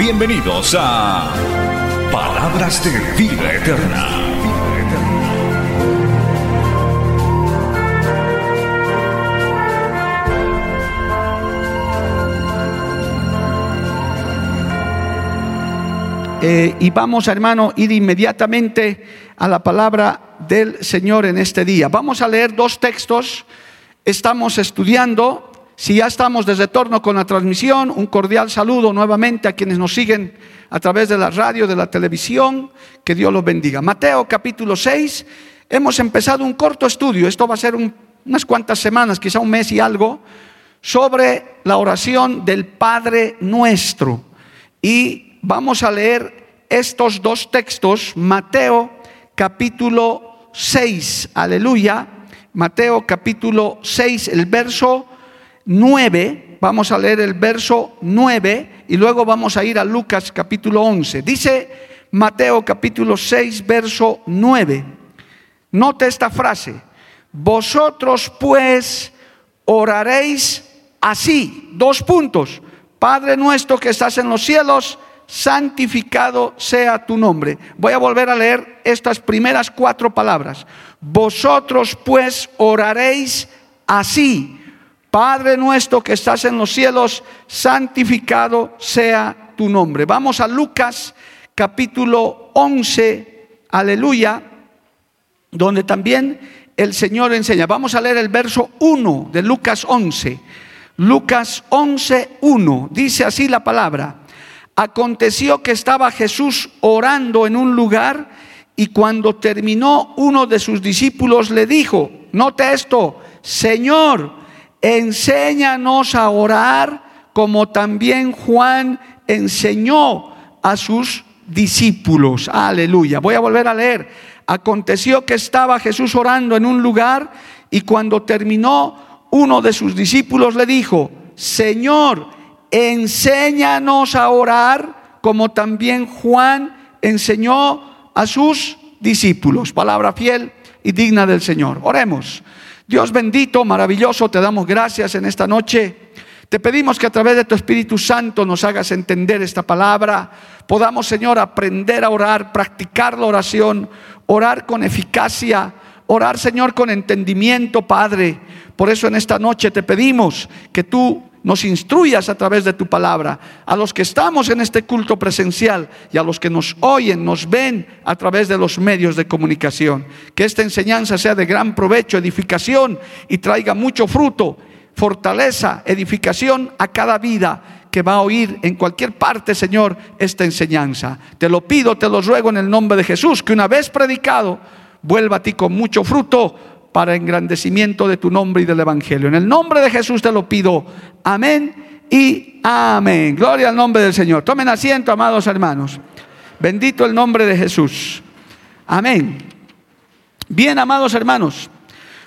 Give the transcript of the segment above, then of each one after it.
Bienvenidos a Palabras de Vida Eterna. Eh, y vamos, hermano, ir inmediatamente a la palabra del Señor en este día. Vamos a leer dos textos. Estamos estudiando. Si ya estamos desde torno con la transmisión, un cordial saludo nuevamente a quienes nos siguen a través de la radio, de la televisión. Que Dios los bendiga. Mateo capítulo 6. Hemos empezado un corto estudio. Esto va a ser unas cuantas semanas, quizá un mes y algo, sobre la oración del Padre nuestro. Y vamos a leer estos dos textos, Mateo capítulo 6, aleluya, Mateo capítulo 6, el verso 9, vamos a leer el verso 9 y luego vamos a ir a Lucas capítulo 11. Dice Mateo capítulo 6, verso 9. Note esta frase, vosotros pues oraréis así, dos puntos. Padre nuestro que estás en los cielos, santificado sea tu nombre. Voy a volver a leer estas primeras cuatro palabras. Vosotros pues oraréis así. Padre nuestro que estás en los cielos, santificado sea tu nombre. Vamos a Lucas capítulo 11, aleluya, donde también el Señor enseña. Vamos a leer el verso 1 de Lucas 11. Lucas 11, 1. Dice así la palabra. Aconteció que estaba Jesús orando en un lugar y cuando terminó uno de sus discípulos le dijo, note esto, Señor, enséñanos a orar como también Juan enseñó a sus discípulos. Aleluya. Voy a volver a leer. Aconteció que estaba Jesús orando en un lugar y cuando terminó uno de sus discípulos le dijo, Señor, enséñanos a orar como también Juan enseñó a sus discípulos. Palabra fiel y digna del Señor. Oremos. Dios bendito, maravilloso, te damos gracias en esta noche. Te pedimos que a través de tu Espíritu Santo nos hagas entender esta palabra. Podamos, Señor, aprender a orar, practicar la oración, orar con eficacia, orar, Señor, con entendimiento, Padre. Por eso en esta noche te pedimos que tú nos instruyas a través de tu palabra, a los que estamos en este culto presencial y a los que nos oyen, nos ven a través de los medios de comunicación. Que esta enseñanza sea de gran provecho, edificación y traiga mucho fruto, fortaleza, edificación a cada vida que va a oír en cualquier parte, Señor, esta enseñanza. Te lo pido, te lo ruego en el nombre de Jesús, que una vez predicado, vuelva a ti con mucho fruto para engrandecimiento de tu nombre y del Evangelio. En el nombre de Jesús te lo pido. Amén y amén. Gloria al nombre del Señor. Tomen asiento, amados hermanos. Bendito el nombre de Jesús. Amén. Bien, amados hermanos,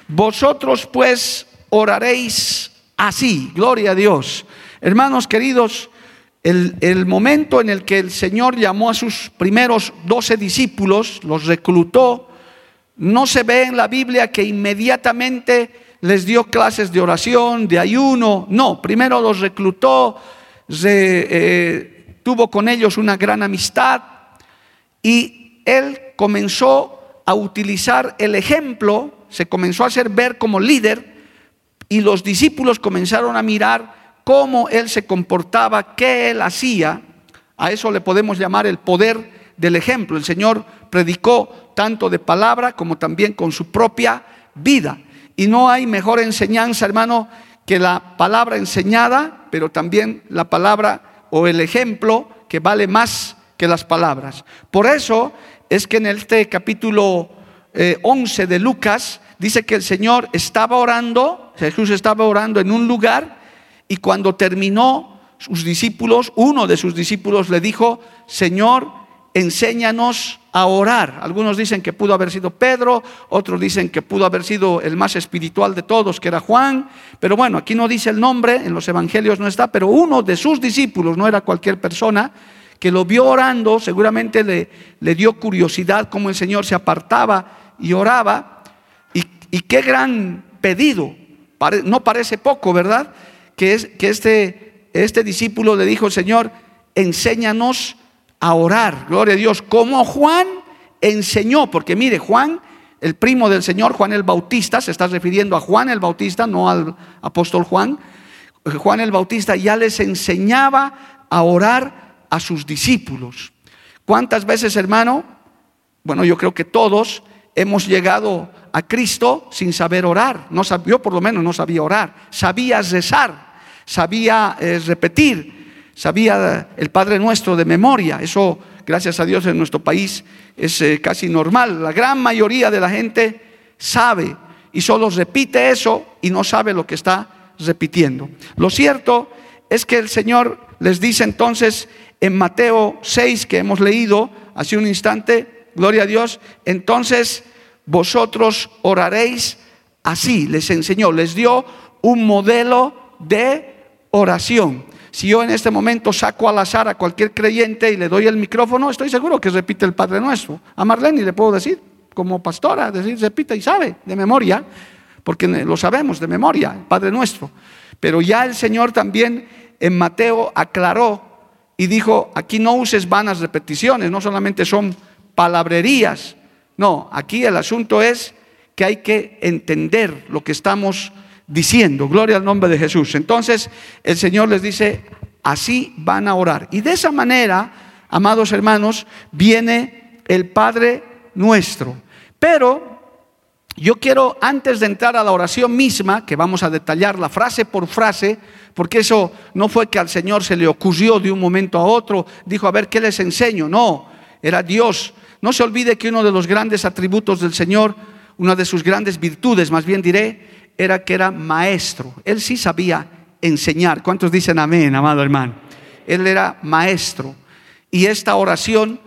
vosotros pues oraréis así. Gloria a Dios. Hermanos queridos, el, el, momento en el que el Señor llamó a sus primeros doce discípulos, los reclutó, no se ve en la Biblia que inmediatamente les dio clases de oración, de ayuno. No, primero los reclutó, eh, tuvo con ellos una gran amistad y él comenzó a utilizar el ejemplo, se comenzó a hacer ver como líder y los discípulos comenzaron a mirar cómo él se comportaba, qué él hacía. A eso le podemos llamar el poder del ejemplo. El Señor predicó tanto de palabra como también con su propia vida. Y no hay mejor enseñanza, hermano, que la palabra enseñada, pero también la palabra o el ejemplo que vale más que las palabras. Por eso es que en este capítulo 11 eh, de Lucas dice que el Señor estaba orando, Jesús estaba orando en un lugar y cuando terminó sus discípulos, uno de sus discípulos le dijo, Señor, enséñanos a orar. Algunos dicen que pudo haber sido Pedro, otros dicen que pudo haber sido el más espiritual de todos, que era Juan, pero bueno, aquí no dice el nombre, en los evangelios no está, pero uno de sus discípulos, no era cualquier persona, que lo vio orando, seguramente le, dio curiosidad cómo el Señor se apartaba y oraba, y, y qué gran pedido, no parece poco, ¿verdad? Que, es, que este, este discípulo le dijo, Señor, enséñanos orar, gloria a Dios, como Juan enseñó, porque mire, Juan, el primo del Señor, Juan el Bautista, se está refiriendo a Juan el Bautista, no al apóstol Juan, Juan el Bautista ya les enseñaba a orar a sus discípulos. ¿Cuántas veces, hermano? Bueno, yo creo que todos hemos llegado a Cristo sin saber orar. No yo por lo menos no sabía orar. Sabía rezar, sabía eh, repetir, sabía el Padre Nuestro de memoria. Eso, gracias a Dios, en nuestro país es eh, casi normal. La gran mayoría de la gente sabe y solo repite eso y no sabe lo que está repitiendo. Lo cierto es que el Señor les dice entonces en Mateo 6 que hemos leído hace un instante, gloria a Dios, entonces vosotros oraréis así, les enseñó, les dio un modelo de oración. Si yo en este momento saco al azar a cualquier creyente y le doy el micrófono, estoy seguro que repite el Padre Nuestro. A Marlene le puedo decir, como pastora, decir, repite y sabe de memoria, porque lo sabemos de memoria, el Padre Nuestro. Pero ya el Señor también en Mateo aclaró y dijo, aquí no uses vanas repeticiones, no solamente son palabrerías, no, aquí el asunto es que hay que entender lo que estamos diciendo. Gloria al nombre de Jesús. Entonces el Señor les dice, así van a orar. Y de esa manera, amados hermanos, viene el Padre nuestro. Pero yo quiero, antes de entrar a la oración misma, que vamos a detallarla frase por frase, porque eso no fue que al Señor se le ocurrió de un momento a otro, dijo, a ver, ¿qué les enseño? No, era Dios. No se olvide que uno de los grandes atributos del Señor, una de sus grandes virtudes, más bien diré, era que era maestro. Él sí sabía enseñar. ¿Cuántos dicen amén, amado hermano? Él era maestro. Y esta oración,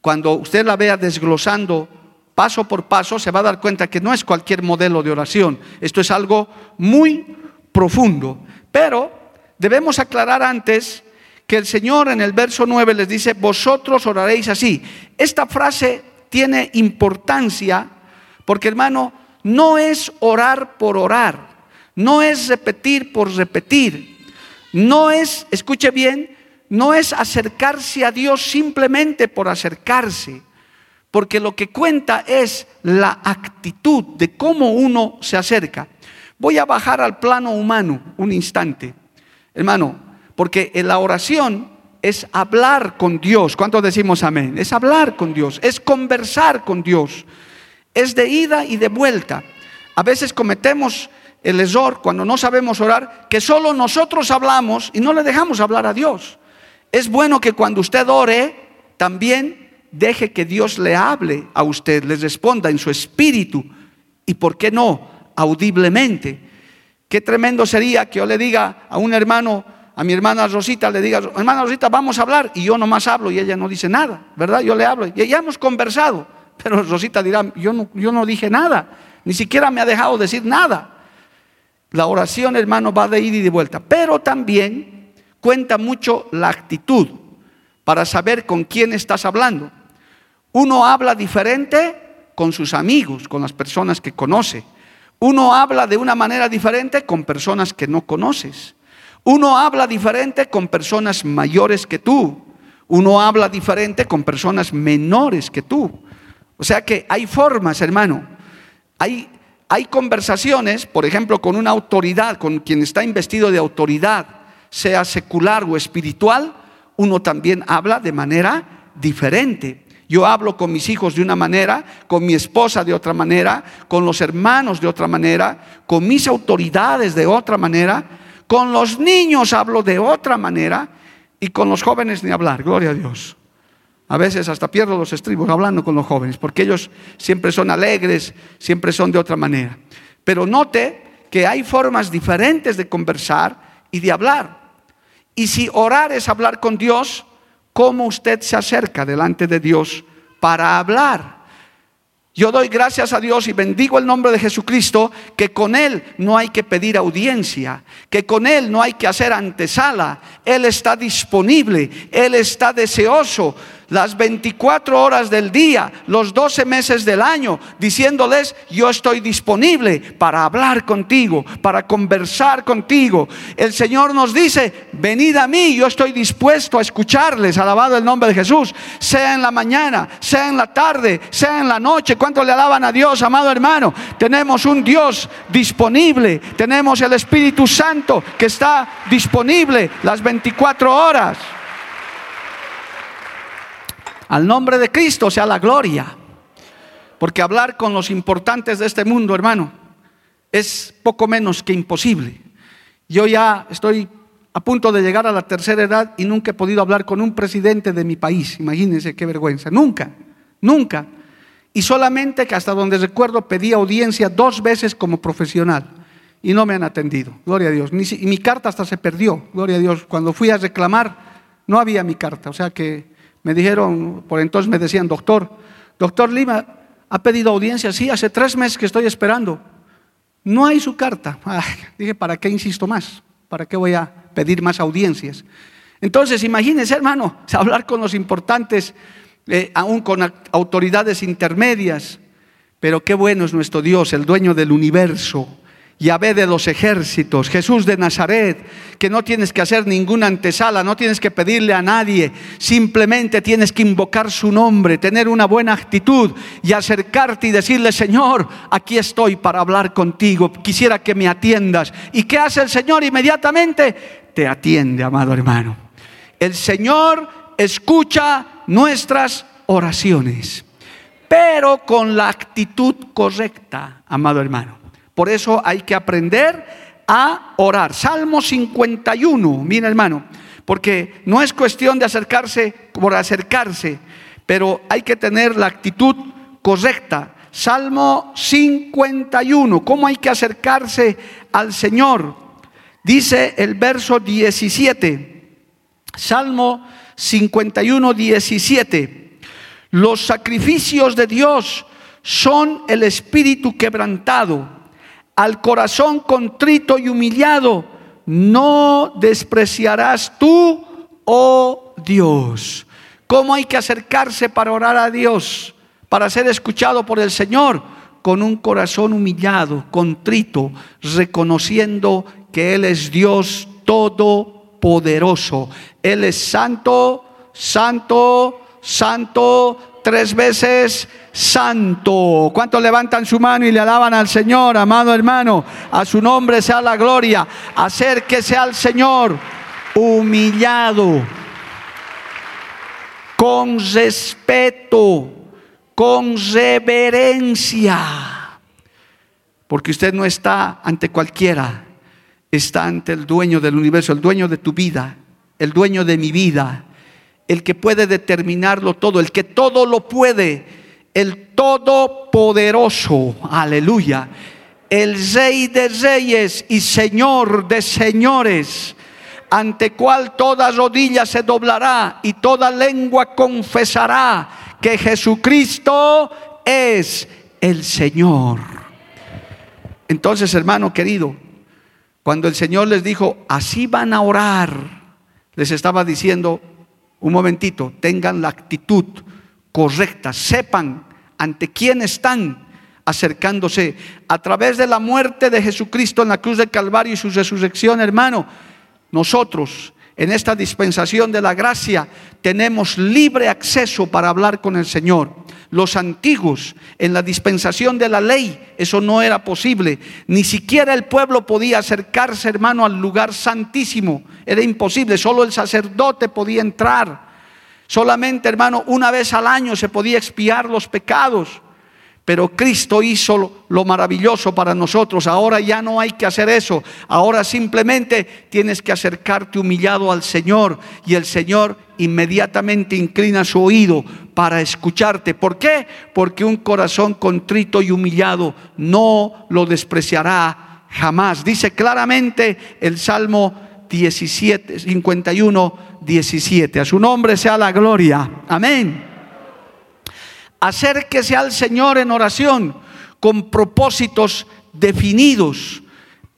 cuando usted la vea desglosando paso por paso, se va a dar cuenta que no es cualquier modelo de oración. Esto es algo muy profundo. Pero debemos aclarar antes que el Señor en el verso 9 les dice, vosotros oraréis así. Esta frase tiene importancia porque hermano, no es orar por orar, no es repetir por repetir, no es, escuche bien, no es acercarse a Dios simplemente por acercarse, porque lo que cuenta es la actitud de cómo uno se acerca. Voy a bajar al plano humano un instante, hermano, porque en la oración es hablar con Dios. ¿Cuántos decimos amén? Es hablar con Dios, es conversar con Dios es de ida y de vuelta. A veces cometemos el error cuando no sabemos orar, que solo nosotros hablamos y no le dejamos hablar a Dios. Es bueno que cuando usted ore, también deje que Dios le hable a usted, le responda en su espíritu y, ¿por qué no?, audiblemente. Qué tremendo sería que yo le diga a un hermano, a mi hermana Rosita, le diga, hermana Rosita, vamos a hablar, y yo nomás hablo y ella no dice nada, ¿verdad? Yo le hablo y ya hemos conversado. Pero Rosita dirá, yo no, yo no dije nada, ni siquiera me ha dejado decir nada. La oración, hermano, va de ida y de vuelta. Pero también cuenta mucho la actitud para saber con quién estás hablando. Uno habla diferente con sus amigos, con las personas que conoce. Uno habla de una manera diferente con personas que no conoces. Uno habla diferente con personas mayores que tú. Uno habla diferente con personas menores que tú. O sea que hay formas, hermano. Hay, conversaciones, por ejemplo, con una autoridad, con quien está investido de autoridad, sea secular o espiritual, uno también habla de manera diferente. Yo hablo con mis hijos de una manera, con mi esposa de otra manera, con los hermanos de otra manera, con mis autoridades de otra manera, con los niños hablo de otra manera y con los jóvenes ni hablar, gloria a Dios. A veces hasta pierdo los estribos hablando con los jóvenes, porque ellos siempre son alegres, siempre son de otra manera. Pero note que hay formas diferentes de conversar y de hablar. Y si orar es hablar con Dios, ¿cómo usted se acerca delante de Dios para hablar? Yo doy gracias a Dios y bendigo el nombre de Jesucristo, que con Él no hay que pedir audiencia, que con Él no hay que hacer antesala. Él está disponible, Él está deseoso las 24 horas del día, los 12 meses del año, diciéndoles, yo estoy disponible para hablar contigo, para conversar contigo. El Señor nos dice, venid a mí, yo estoy dispuesto a escucharles, alabado el nombre de Jesús, sea en la mañana, sea en la tarde, sea en la noche. ¿Cuánto le alaban a Dios, amado hermano? Tenemos un Dios disponible, tenemos el Espíritu Santo que está disponible las 24 horas. Al nombre de Cristo sea la gloria. Porque hablar con los importantes de este mundo, hermano, es poco menos que imposible. Yo ya estoy a punto de llegar a la tercera edad y nunca he podido hablar con un presidente de mi país. Imagínense qué vergüenza. Nunca, nunca. Y solamente que hasta donde recuerdo pedí audiencia dos veces como profesional y no me han atendido. Gloria a Dios. y mi carta hasta se perdió. Gloria a Dios. Cuando fui a reclamar, no había mi carta. O sea que me dijeron, por entonces me decían, doctor, doctor Lima, ha pedido audiencia, sí, hace tres meses que estoy esperando. No hay su carta. dije, ¿para qué insisto más? ¿Para qué voy a pedir más audiencias? Entonces, imagínense, hermano, hablar con los importantes, eh, aún con autoridades intermedias. Pero qué bueno es nuestro Dios, el dueño del universo, Yahvé de los ejércitos, Jesús de Nazaret, que no tienes que hacer ninguna antesala, no tienes que pedirle a nadie, simplemente tienes que invocar su nombre, tener una buena actitud y acercarte y decirle, Señor, aquí estoy para hablar contigo, quisiera que me atiendas. ¿Y qué hace el Señor inmediatamente? Te atiende, amado hermano. El Señor escucha nuestras oraciones, pero con la actitud correcta, amado hermano. Por eso hay que aprender a orar. Salmo 51, mira hermano, porque no es cuestión de acercarse por acercarse, pero hay que tener la actitud correcta. Salmo 51, ¿cómo hay que acercarse al Señor? Dice el verso 17, Salmo 51, 17, los sacrificios de Dios son el espíritu quebrantado al corazón contrito y humillado, no despreciarás tú, oh Dios. ¿Cómo hay que acercarse para orar a Dios, para ser escuchado por el Señor? Con un corazón humillado, contrito, reconociendo que Él es Dios todopoderoso. Él es santo, santo, santo, tres veces santo. ¿Cuántos levantan su mano y le alaban al Señor, amado hermano? A su nombre sea la gloria. Acérquese al Señor humillado, con respeto, con reverencia. Porque usted no está ante cualquiera, está ante el dueño del universo, el dueño de tu vida, el dueño de mi vida el que puede determinarlo todo, el que todo lo puede, el todopoderoso, aleluya, el rey de reyes y señor de señores, ante cual toda rodilla se doblará y toda lengua confesará que Jesucristo es el Señor. Entonces, hermano querido, cuando el Señor les dijo, así van a orar, les estaba diciendo, un momentito, tengan la actitud correcta, sepan ante quién están acercándose. A través de la muerte de Jesucristo en la cruz del Calvario y su resurrección, hermano, nosotros en esta dispensación de la gracia tenemos libre acceso para hablar con el Señor. Los antiguos, en la dispensación de la ley, eso no era posible. Ni siquiera el pueblo podía acercarse, hermano, al lugar santísimo. Era imposible, solo el sacerdote podía entrar. Solamente, hermano, una vez al año se podía expiar los pecados. Pero Cristo hizo lo maravilloso para nosotros. Ahora ya no hay que hacer eso. Ahora simplemente tienes que acercarte humillado al Señor y el Señor inmediatamente inclina su oído para escucharte. ¿Por qué? Porque un corazón contrito y humillado no lo despreciará jamás. Dice claramente el Salmo 17, 51, 17. A su nombre sea la gloria. Amén. Acérquese al Señor en oración con propósitos definidos,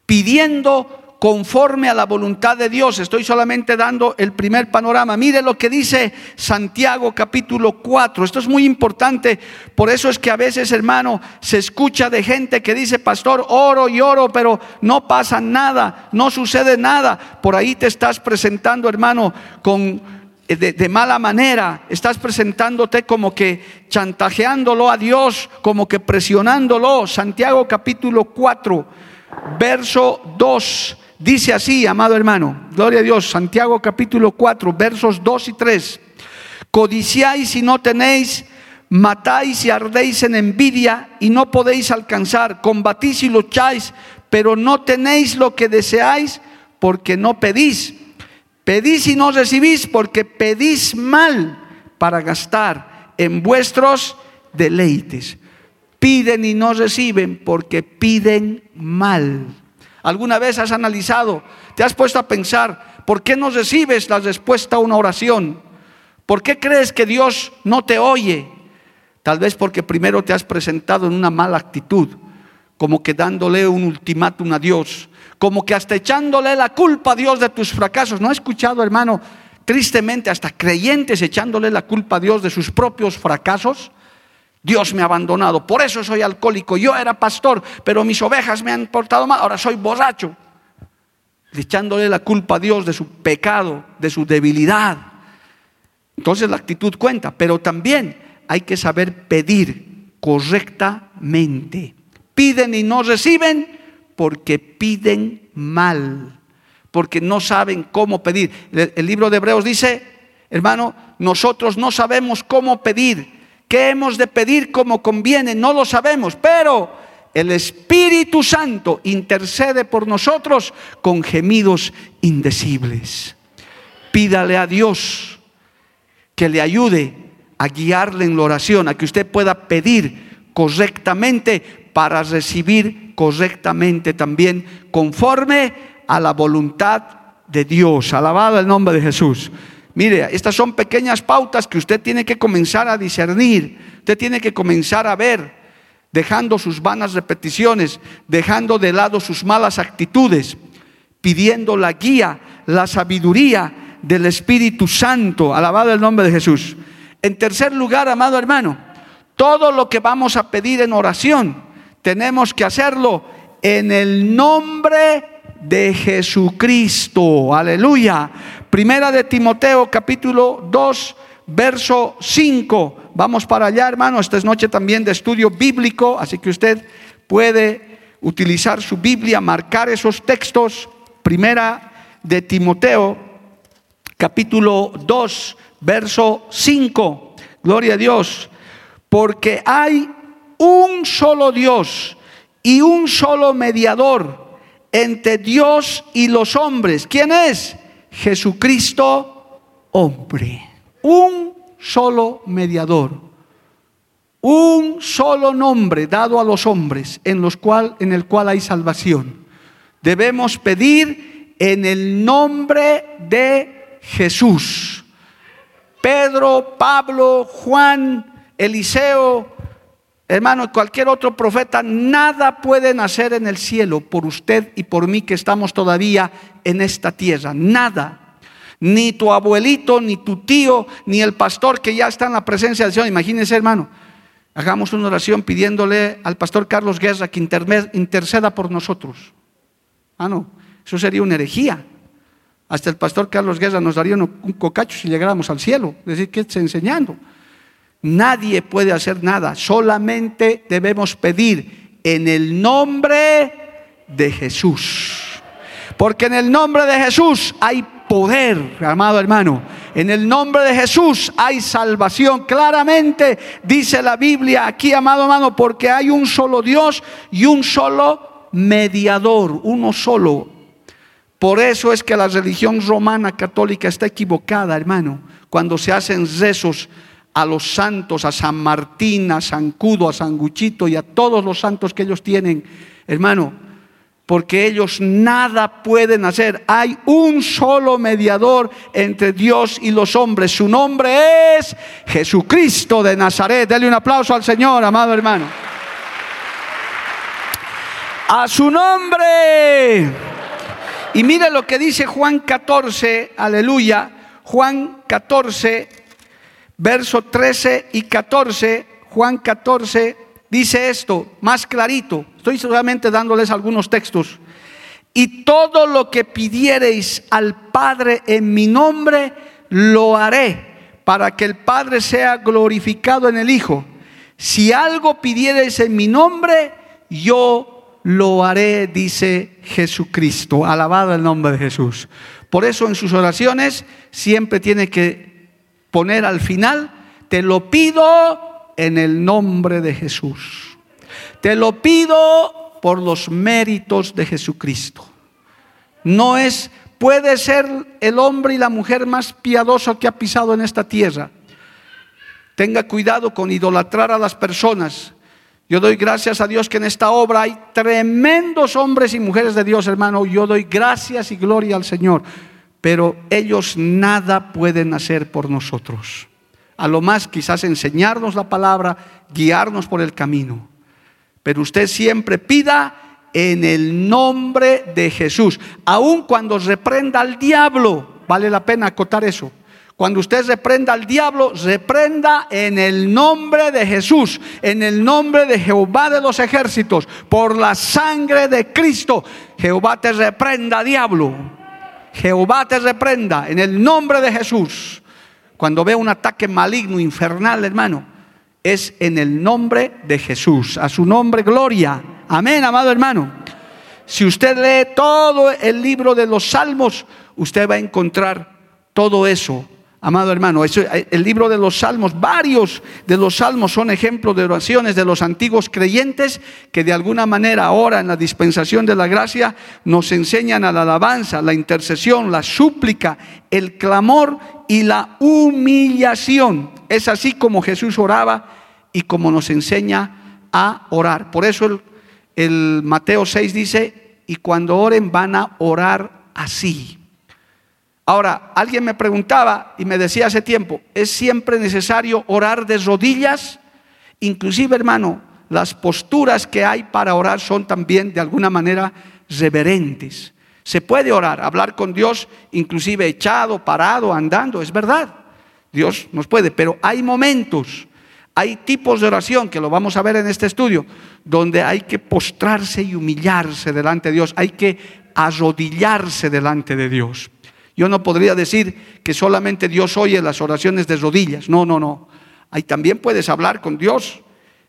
pidiendo conforme a la voluntad de Dios. Estoy solamente dando el primer panorama. Mire lo que dice Santiago capítulo 4. Esto es muy importante. Por eso es que a veces, hermano, se escucha de gente que dice, pastor, oro y oro, pero no pasa nada, no sucede nada. Por ahí te estás presentando, hermano, con... De, de, mala manera, estás presentándote como que chantajeándolo a Dios, como que presionándolo. Santiago capítulo 4, verso 2. Dice así, amado hermano, gloria a Dios, Santiago capítulo 4, versos 2 y 3. Codiciáis y no tenéis, matáis y ardéis en envidia y no podéis alcanzar, combatís y lucháis, pero no tenéis lo que deseáis porque no pedís. Pedís y no recibís porque pedís mal para gastar en vuestros deleites. Piden y no reciben porque piden mal ¿Alguna vez has analizado, te has puesto a pensar, ¿por qué no recibes la respuesta a una oración? ¿Por qué crees que Dios no te oye? Tal vez porque primero te has presentado en una mala actitud, como que dándole un ultimátum a Dios, como que hasta echándole la culpa a Dios de tus fracasos. ¿No has escuchado, hermano, tristemente hasta creyentes echándole la culpa a Dios de sus propios fracasos? Dios me ha abandonado, por eso soy alcohólico. Yo era pastor, pero mis ovejas me han portado mal, ahora soy borracho. Echándole la culpa a Dios de su pecado, de su debilidad. Entonces la actitud cuenta, pero también hay que saber pedir correctamente. Piden y no reciben porque piden mal, porque no saben cómo pedir. El libro de Hebreos dice, hermano, nosotros no sabemos cómo pedir ¿Qué hemos de pedir como conviene? No lo sabemos, pero el Espíritu Santo intercede por nosotros con gemidos indecibles. Pídale a Dios que le ayude a guiarle en la oración, a que usted pueda pedir correctamente para recibir correctamente también conforme a la voluntad de Dios. Alabado el nombre de Jesús. Mire, estas son pequeñas pautas que usted tiene que comenzar a discernir, usted tiene que comenzar a ver, dejando sus vanas repeticiones, dejando de lado sus malas actitudes, pidiendo la guía, la sabiduría del Espíritu Santo, alabado el nombre de Jesús. En tercer lugar, amado hermano, todo lo que vamos a pedir en oración, tenemos que hacerlo en el nombre de Jesucristo. Aleluya. Primera de Timoteo capítulo 2, verso 5. Vamos para allá, hermano. Esta es noche también de estudio bíblico, así que usted puede utilizar su Biblia, marcar esos textos. Primera de Timoteo capítulo 2, verso 5. Gloria a Dios. Porque hay un solo Dios y un solo mediador entre Dios y los hombres. ¿Quién es? Jesucristo, hombre. Un solo mediador. Un solo nombre dado a los hombres en, los cual, en el cual hay salvación. Debemos pedir en el nombre de Jesús. Pedro, Pablo, Juan, Eliseo, Hermano, cualquier otro profeta, nada puede nacer en el cielo por usted y por mí que estamos todavía en esta tierra. Nada. Ni tu abuelito, ni tu tío, ni el pastor que ya está en la presencia del Señor. Imagínense, hermano. Hagamos una oración pidiéndole al pastor Carlos Guerra que interceda por nosotros. Ah, no. Eso sería una herejía. Hasta el pastor Carlos Guerra nos daría un cocacho si llegáramos al cielo. Es decir, ¿qué está enseñando? Nadie puede hacer nada, solamente debemos pedir en el nombre de Jesús. Porque en el nombre de Jesús hay poder, amado hermano. En el nombre de Jesús hay salvación. Claramente dice la Biblia aquí, amado hermano, porque hay un solo Dios y un solo mediador, uno solo. Por eso es que la religión romana católica está equivocada, hermano, cuando se hacen rezos a los santos, a San Martín, a San Cudo, a San Guchito y a todos los santos que ellos tienen. Hermano, porque ellos nada pueden hacer. Hay un solo mediador entre Dios y los hombres. Su nombre es Jesucristo de Nazaret. Dele un aplauso al Señor, amado hermano. A su nombre. Y mire lo que dice Juan 14, aleluya. Juan 14, verso 13 y 14. Juan 14 dice esto más clarito. Estoy solamente dándoles algunos textos. Y todo lo que pidiereis al Padre en mi nombre, lo haré para que el Padre sea glorificado en el Hijo. Si algo pidiereis en mi nombre, yo lo haré, dice Jesucristo. Alabado el nombre de Jesús. Por eso en sus oraciones siempre tiene que poner al final, te lo pido en el nombre de Jesús. Te lo pido por los méritos de Jesucristo. No es, puede ser el hombre y la mujer más piadoso que ha pisado en esta tierra. Tenga cuidado con idolatrar a las personas. Yo doy gracias a Dios que en esta obra hay tremendos hombres y mujeres de Dios, hermano. Yo doy gracias y gloria al Señor. Pero ellos nada pueden hacer por nosotros a lo más quizás enseñarnos la palabra, guiarnos por el camino. Pero usted siempre pida en el nombre de Jesús. Aun cuando reprenda al diablo, vale la pena acotar eso. Cuando usted reprenda al diablo, reprenda en el nombre de Jesús, en el nombre de Jehová de los ejércitos, por la sangre de Cristo. Jehová te reprenda, diablo. Jehová te reprenda en el nombre de Jesús. Cuando ve un ataque maligno, infernal, hermano, es en el nombre de Jesús. A su nombre, gloria. Amén, amado hermano. Si usted lee todo el libro de los salmos, usted va a encontrar todo eso Amado hermano, eh, el libro de los salmos, varios de los salmos son ejemplos de oraciones de los antiguos creyentes que de alguna manera ahora en la dispensación de la gracia nos enseñan a la alabanza, la intercesión, la súplica, el clamor y la humillación. Es así como Jesús oraba y como nos enseña a orar. Por eso el, el Mateo 6 dice, y cuando oren van a orar así. Ahora, alguien me preguntaba y me decía hace tiempo, ¿es siempre necesario orar de rodillas? Inclusive, hermano, las posturas que hay para orar son también de alguna manera reverentes. Se puede orar, hablar con Dios, inclusive echado, parado, andando, es verdad. Dios nos puede, pero hay momentos, hay tipos de oración, que lo vamos a ver en este estudio, donde hay que postrarse y humillarse delante de Dios, hay que arrodillarse delante de Dios. Yo no podría decir que solamente Dios oye las oraciones de rodillas. No, no, no. Ahí también puedes hablar con Dios.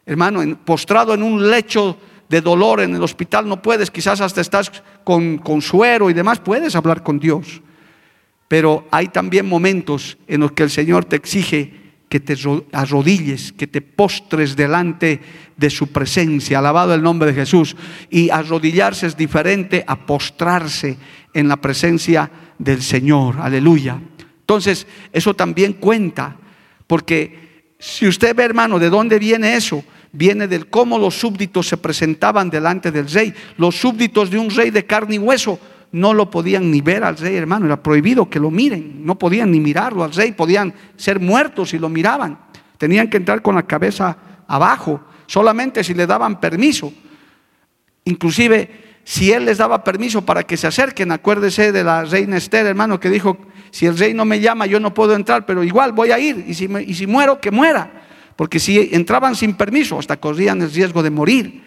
Hermano, postrado en un lecho de dolor en el hospital no puedes, quizás hasta estás con, con suero y demás, puedes hablar con Dios. Pero hay también momentos en los que el Señor te exige que te arrodilles, que te postres delante de su presencia. Alabado el nombre de Jesús. Y arrodillarse es diferente a postrarse en la presencia del Señor. Aleluya. Entonces, eso también cuenta, porque si usted ve, hermano, de dónde viene eso, viene del cómo los súbditos se presentaban delante del rey. Los súbditos de un rey de carne y hueso no lo podían ni ver al rey, hermano, era prohibido que lo miren, no podían ni mirarlo al rey, podían ser muertos si lo miraban, tenían que entrar con la cabeza abajo, solamente si le daban permiso. Inclusive, si él les daba permiso para que se acerquen, acuérdese de la reina Esther, hermano, que dijo, si el rey no me llama, yo no puedo entrar, pero igual voy a ir, y si, y si muero, que muera, porque si entraban sin permiso, hasta corrían el riesgo de morir.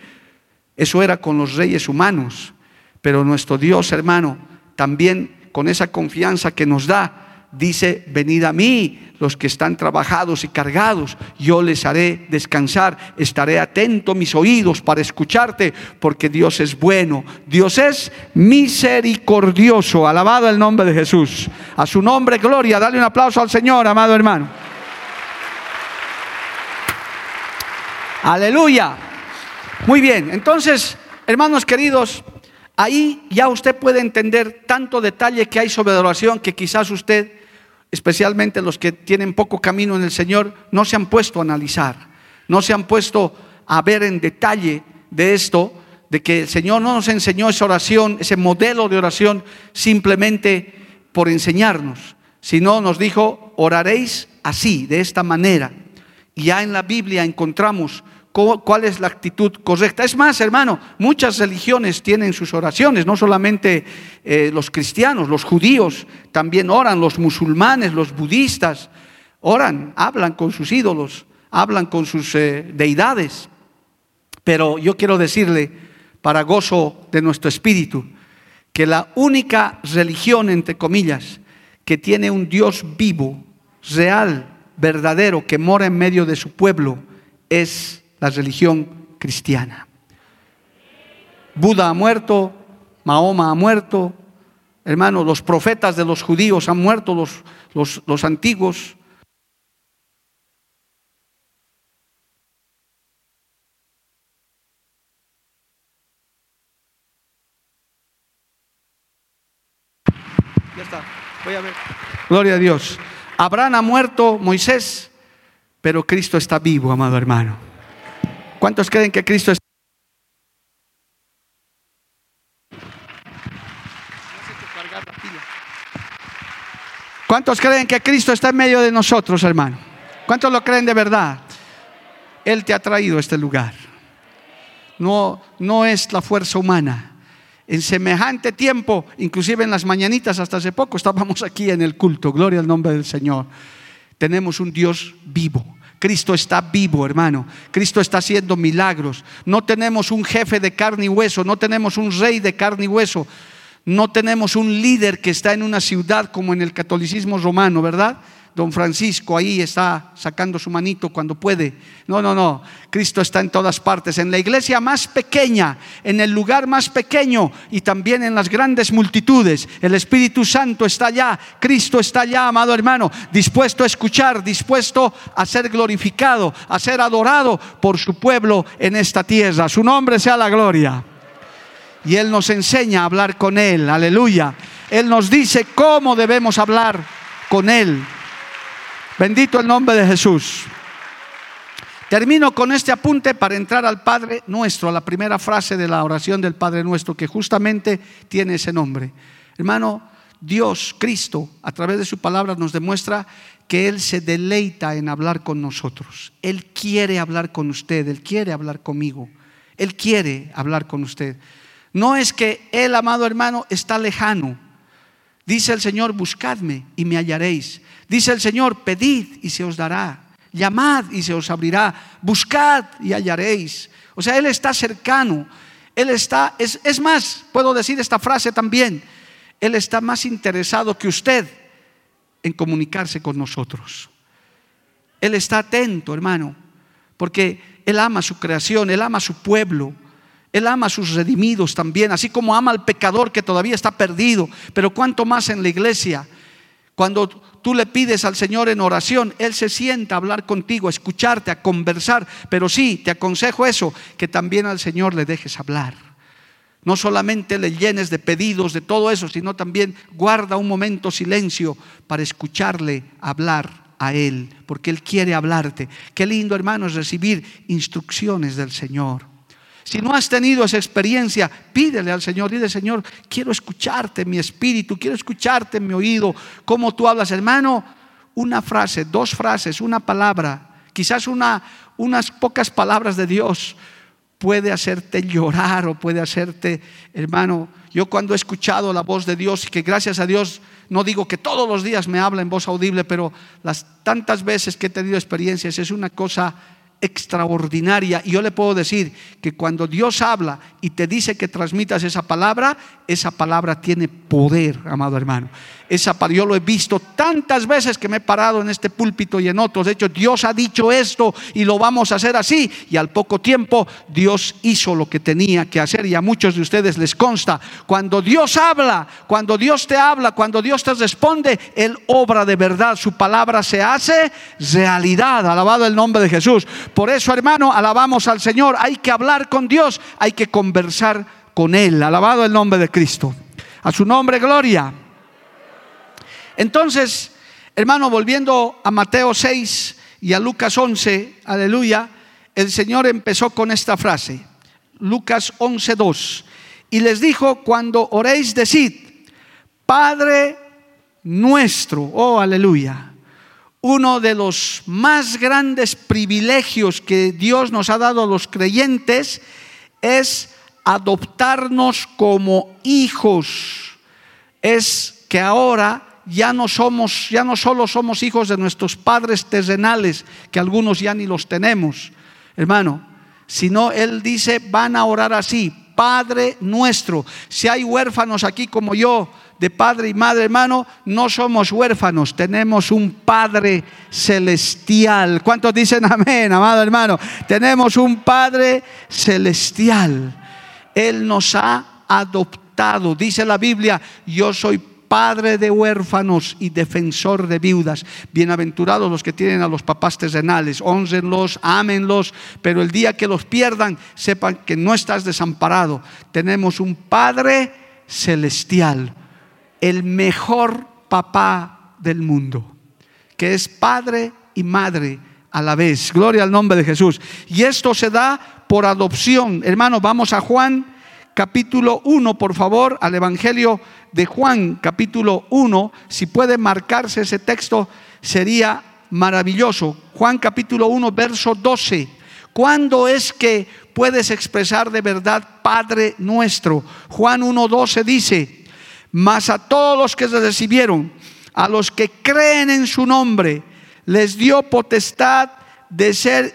Eso era con los reyes humanos. Pero nuestro Dios, hermano, también con esa confianza que nos da, dice, venid a mí los que están trabajados y cargados, yo les haré descansar, estaré atento mis oídos para escucharte, porque Dios es bueno, Dios es misericordioso, alabado el nombre de Jesús. A su nombre, gloria, dale un aplauso al Señor, amado hermano. Aleluya. Muy bien, entonces, hermanos queridos, Ahí ya usted puede entender tanto detalle que hay sobre la oración que quizás usted, especialmente los que tienen poco camino en el Señor, no se han puesto a analizar, no se han puesto a ver en detalle de esto, de que el Señor no nos enseñó esa oración, ese modelo de oración, simplemente por enseñarnos, sino nos dijo, oraréis así, de esta manera. Y ya en la Biblia encontramos cuál es la actitud correcta. Es más, hermano, muchas religiones tienen sus oraciones, no solamente eh, los cristianos, los judíos también oran, los musulmanes, los budistas oran, hablan con sus ídolos, hablan con sus eh, deidades. Pero yo quiero decirle, para gozo de nuestro espíritu, que la única religión, entre comillas, que tiene un Dios vivo, real, verdadero, que mora en medio de su pueblo, es la religión cristiana. Buda ha muerto, Mahoma ha muerto, hermano, los profetas de los judíos han muerto, los, los, los antiguos, Voy a ver. Gloria a Dios. Abraham ha muerto, Moisés, pero Cristo está vivo, amado hermano. ¿Cuántos creen que Cristo está ¿Cuántos creen que Cristo está en medio de nosotros, hermano? ¿Cuántos lo creen de verdad? Él te ha traído a este lugar. No, no es la fuerza humana en semejante tiempo, inclusive en las mañanitas hasta hace poco estábamos aquí en el culto, gloria al nombre del Señor. Tenemos un Dios vivo. Cristo está vivo, hermano. Cristo está haciendo milagros. No tenemos un jefe de carne y hueso, no tenemos un rey de carne y hueso. No tenemos un líder que está en una ciudad como en el catolicismo romano, ¿verdad? Don Francisco ahí está sacando su manito cuando puede. No, no, no. Cristo está en todas partes, en la iglesia más pequeña, en el lugar más pequeño y también en las grandes multitudes. El Espíritu Santo está allá, Cristo está allá, amado hermano, dispuesto a escuchar, dispuesto a ser glorificado, a ser adorado por su pueblo en esta tierra. Su nombre sea la gloria. Y Él nos enseña a hablar con Él, aleluya. Él nos dice cómo debemos hablar con Él. Bendito el nombre de Jesús. Termino con este apunte para entrar al Padre nuestro, a la primera frase de la oración del Padre nuestro, que justamente tiene ese nombre. Hermano, Dios, Cristo, a través de su palabra nos demuestra que Él se deleita en hablar con nosotros. Él quiere hablar con usted, Él quiere hablar conmigo, Él quiere hablar con usted. No es que Él, amado hermano, está lejano. Dice el Señor, buscadme y me hallaréis. Dice el Señor, pedid y se os dará. Llamad y se os abrirá. Buscad y hallaréis. O sea, Él está cercano. Él está, es, más, puedo decir esta frase también. Él está más interesado que usted en comunicarse con nosotros. Él está atento, hermano, porque Él ama su creación, Él ama su pueblo. Él ama a sus redimidos también, así como ama al pecador que todavía está perdido. Pero cuánto más en la iglesia, cuando tú le pides al Señor en oración, Él se sienta a hablar contigo, a escucharte, a conversar. Pero sí, te aconsejo eso, que también al Señor le dejes hablar. No solamente le llenes de pedidos, de todo eso, sino también guarda un momento silencio para escucharle hablar a Él, porque Él quiere hablarte. Qué lindo, hermano, es recibir instrucciones del Señor. Si no has tenido esa experiencia, pídele al Señor, dile Señor, quiero escucharte en mi espíritu, quiero escucharte en mi oído, cómo tú hablas, hermano. Una frase, dos frases, una palabra, quizás una, unas pocas palabras de Dios puede hacerte llorar o puede hacerte, hermano, yo cuando he escuchado la voz de Dios y que gracias a Dios, no digo que todos los días me habla en voz audible, pero las tantas veces que he tenido experiencias es una cosa extraordinaria. Y yo le puedo decir que cuando Dios habla y te dice que transmitas esa palabra, esa palabra tiene poder, amado hermano. Esa, yo lo he visto tantas veces que me he parado en este púlpito y en otros. De hecho, Dios ha dicho esto y lo vamos a hacer así. Y al poco tiempo Dios hizo lo que tenía que hacer. Y a muchos de ustedes les consta, cuando Dios habla, cuando Dios te habla, cuando Dios te responde, Él obra de verdad. Su palabra se hace realidad. Alabado el nombre de Jesús. Por eso, hermano, alabamos al Señor. Hay que hablar con Dios, hay que conversar con Él. Alabado el nombre de Cristo. A su nombre, gloria. Entonces, hermano, volviendo a Mateo 6 y a Lucas 11, aleluya, el Señor empezó con esta frase. Lucas 11.2. Y les dijo, cuando oréis, decid, Padre nuestro, oh aleluya. Uno de los más grandes privilegios que Dios nos ha dado a los creyentes es adoptarnos como hijos. Es que ahora ya no somos, ya no solo somos hijos de nuestros padres terrenales, que algunos ya ni los tenemos, hermano, sino Él dice, van a orar así, Padre nuestro. Si hay huérfanos aquí como yo, de padre y madre, hermano, no somos huérfanos, tenemos un Padre celestial. ¿Cuántos dicen amén, amado hermano? Tenemos un Padre celestial. Él nos ha adoptado. Dice la Biblia, yo soy padre de huérfanos y defensor de viudas. Bienaventurados los que tienen a los papás terrenales, honrenlos, ámenlos, pero el día que los pierdan, sepan que no estás desamparado. Tenemos un Padre celestial, el mejor papá del mundo, que es padre y madre a la vez. Gloria al nombre de Jesús. Y esto se da por adopción. Hermanos, vamos a Juan capítulo 1, por favor, al Evangelio de Juan, capítulo 1. Si puede marcarse ese texto, sería maravilloso. Juan capítulo 1, verso 12. ¿Cuándo es que puedes expresar de verdad Padre nuestro? Juan 1, 12 dice, mas a todos los que se recibieron, a los que creen en su nombre, les dio potestad de ser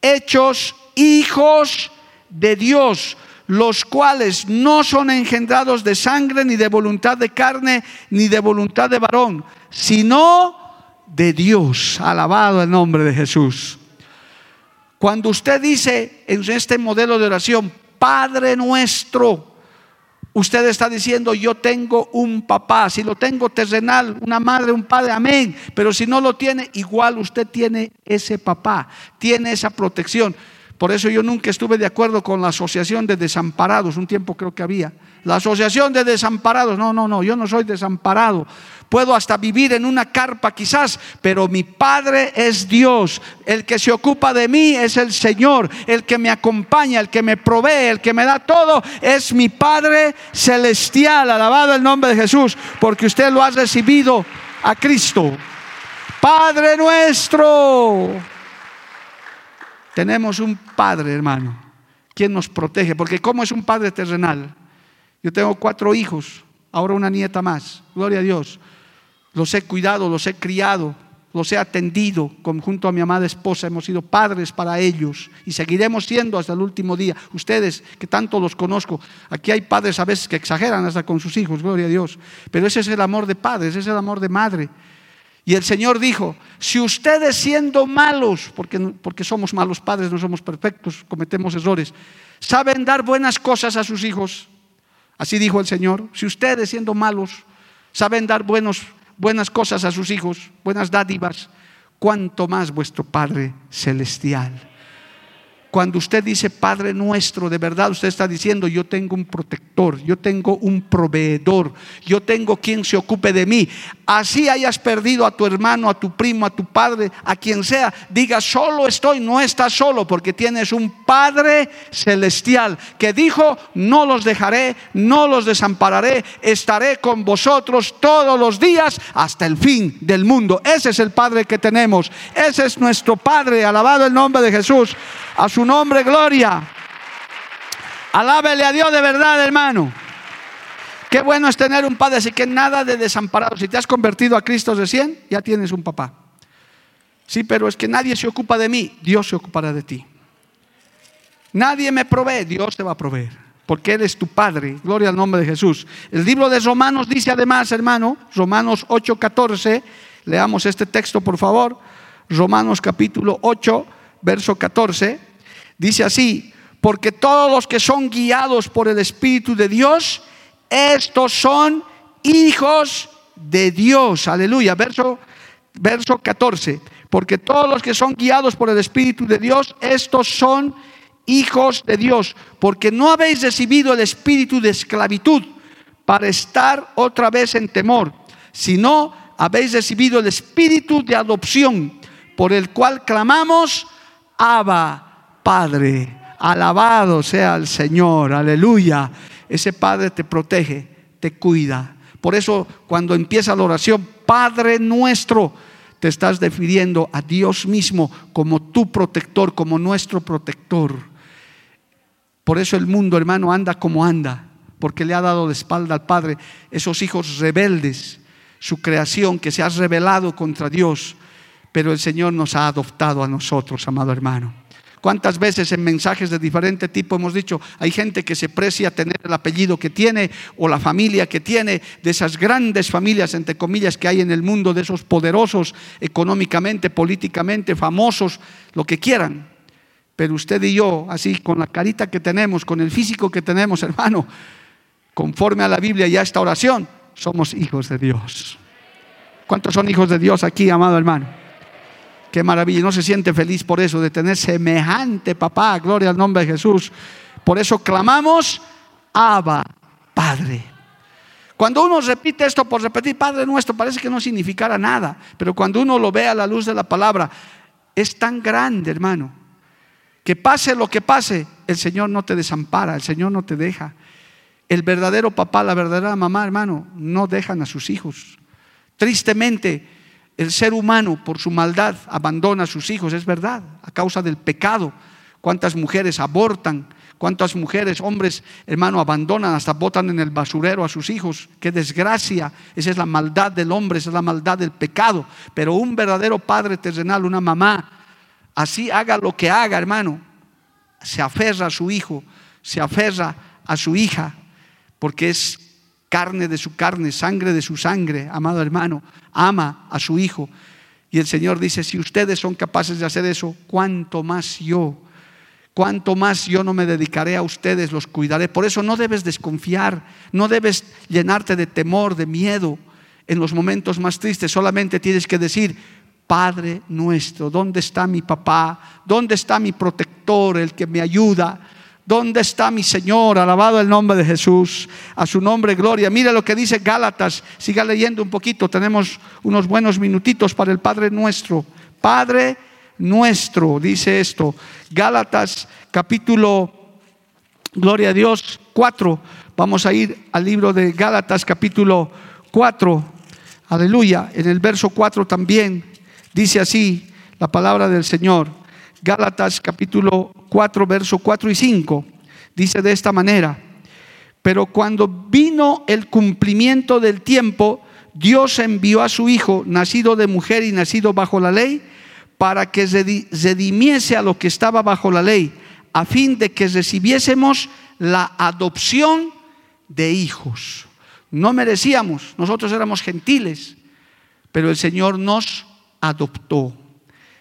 hechos hijos de Dios los cuales no son engendrados de sangre, ni de voluntad de carne, ni de voluntad de varón, sino de Dios. Alabado el nombre de Jesús. Cuando usted dice en este modelo de oración, Padre nuestro, usted está diciendo, yo tengo un papá, si lo tengo terrenal, una madre, un padre, amén, pero si no lo tiene, igual usted tiene ese papá, tiene esa protección. Por eso yo nunca estuve de acuerdo con la asociación de desamparados, un tiempo creo que había. La asociación de desamparados, no, no, no, yo no soy desamparado. Puedo hasta vivir en una carpa quizás, pero mi Padre es Dios. El que se ocupa de mí es el Señor. El que me acompaña, el que me provee, el que me da todo, es mi Padre celestial. Alabado el nombre de Jesús, porque usted lo ha recibido a Cristo. Padre nuestro. Tenemos un Padre, hermano, quien nos protege, porque como es un Padre terrenal, yo tengo cuatro hijos, ahora una nieta más, gloria a Dios. Los he cuidado, los he criado, los he atendido, junto a mi amada esposa, hemos sido padres para ellos y seguiremos siendo hasta el último día. Ustedes, que tanto los conozco, aquí hay padres a veces que exageran hasta con sus hijos, gloria a Dios, pero ese es el amor de padres, ese es el amor de madre. Y el Señor dijo, si ustedes siendo malos, porque, porque somos malos padres, no somos perfectos, cometemos errores, saben dar buenas cosas a sus hijos, así dijo el Señor, si ustedes siendo malos saben dar buenos, buenas cosas a sus hijos, buenas dádivas, cuánto más vuestro Padre Celestial cuando usted dice Padre nuestro, de verdad usted está diciendo, yo tengo un protector, yo tengo un proveedor, yo tengo quien se ocupe de mí. Así hayas perdido a tu hermano, a tu primo, a tu padre, a quien sea, diga, solo estoy, no estás solo, porque tienes un Padre celestial que dijo, no los dejaré, no los desampararé, estaré con vosotros todos los días hasta el fin del mundo. Ese es el Padre que tenemos, ese es nuestro Padre, alabado el nombre de Jesús. A su nombre, gloria. Alábele a Dios de verdad, hermano. Qué bueno es tener un padre, así que nada de desamparado. Si te has convertido a Cristo recién, ya tienes un papá. Sí, pero es que nadie se ocupa de mí, Dios se ocupará de ti. Nadie me provee, Dios te va a proveer, porque Él es tu Padre. Gloria al nombre de Jesús. El libro de Romanos dice además, hermano, Romanos 8:14, leamos este texto por favor. Romanos capítulo 8, verso 14. Dice así, porque todos los que son guiados por el Espíritu de Dios, estos son hijos de Dios. Aleluya. Verso, verso 14. Porque todos los que son guiados por el Espíritu de Dios, estos son hijos de Dios. Porque no habéis recibido el espíritu de esclavitud para estar otra vez en temor, sino habéis recibido el espíritu de adopción, por el cual clamamos, Abba, Padre. Alabado sea el Señor, aleluya. Ese Padre te protege, te cuida. Por eso cuando empieza la oración, Padre nuestro, te estás definiendo a Dios mismo como tu protector, como nuestro protector. Por eso el mundo, hermano, anda como anda, porque le ha dado de espalda al Padre esos hijos rebeldes, su creación que se ha rebelado contra Dios, pero el Señor nos ha adoptado a nosotros, amado hermano. ¿Cuántas veces en mensajes de diferente tipo hemos dicho, hay gente que se precia tener el apellido que tiene o la familia que tiene, de esas grandes familias, entre comillas, que hay en el mundo, de esos poderosos económicamente, políticamente, famosos, lo que quieran? Pero usted y yo, así, con la carita que tenemos, con el físico que tenemos, hermano, conforme a la Biblia y a esta oración, somos hijos de Dios. ¿Cuántos son hijos de Dios aquí, amado hermano? Qué maravilla. No se siente feliz por eso, de tener semejante papá. Gloria al nombre de Jesús. Por eso clamamos, Abba, Padre. Cuando uno repite esto por repetir, Padre nuestro, parece que no significara nada. Pero cuando uno lo ve a la luz de la palabra, es tan grande, hermano, que pase lo que pase, el Señor no te desampara, el Señor no te deja. El verdadero papá, la verdadera mamá, hermano, no dejan a sus hijos. Tristemente, el ser humano por su maldad abandona a sus hijos, es verdad, a causa del pecado. Cuántas mujeres abortan, cuántas mujeres, hombres, hermano, abandonan, hasta botan en el basurero a sus hijos. Qué desgracia. Esa es la maldad del hombre, esa es la maldad del pecado. Pero un verdadero padre terrenal, una mamá, así haga lo que haga, hermano, se aferra a su hijo, se aferra a su hija, porque es carne de su carne, sangre de su sangre, amado hermano, ama a su hijo. Y el Señor dice, si ustedes son capaces de hacer eso, ¿cuánto más yo? ¿Cuánto más yo no me dedicaré a ustedes, los cuidaré? Por eso no debes desconfiar, no debes llenarte de temor, de miedo en los momentos más tristes. Solamente tienes que decir, Padre nuestro, ¿dónde está mi papá? ¿Dónde está mi protector, el que me ayuda? ¿Dónde está mi Señor? Alabado el nombre de Jesús. A su nombre, gloria. Mire lo que dice Gálatas. Siga leyendo un poquito. Tenemos unos buenos minutitos para el Padre nuestro. Padre nuestro, dice esto. Gálatas capítulo, gloria a Dios, 4. Vamos a ir al libro de Gálatas capítulo 4. Aleluya. En el verso 4 también dice así la palabra del Señor. Gálatas capítulo 4, verso 4 y 5. Dice de esta manera, pero cuando vino el cumplimiento del tiempo, Dios envió a su Hijo, nacido de mujer y nacido bajo la ley, para que redimiese a lo que estaba bajo la ley, a fin de que recibiésemos la adopción de hijos. No merecíamos, nosotros éramos gentiles, pero el Señor nos adoptó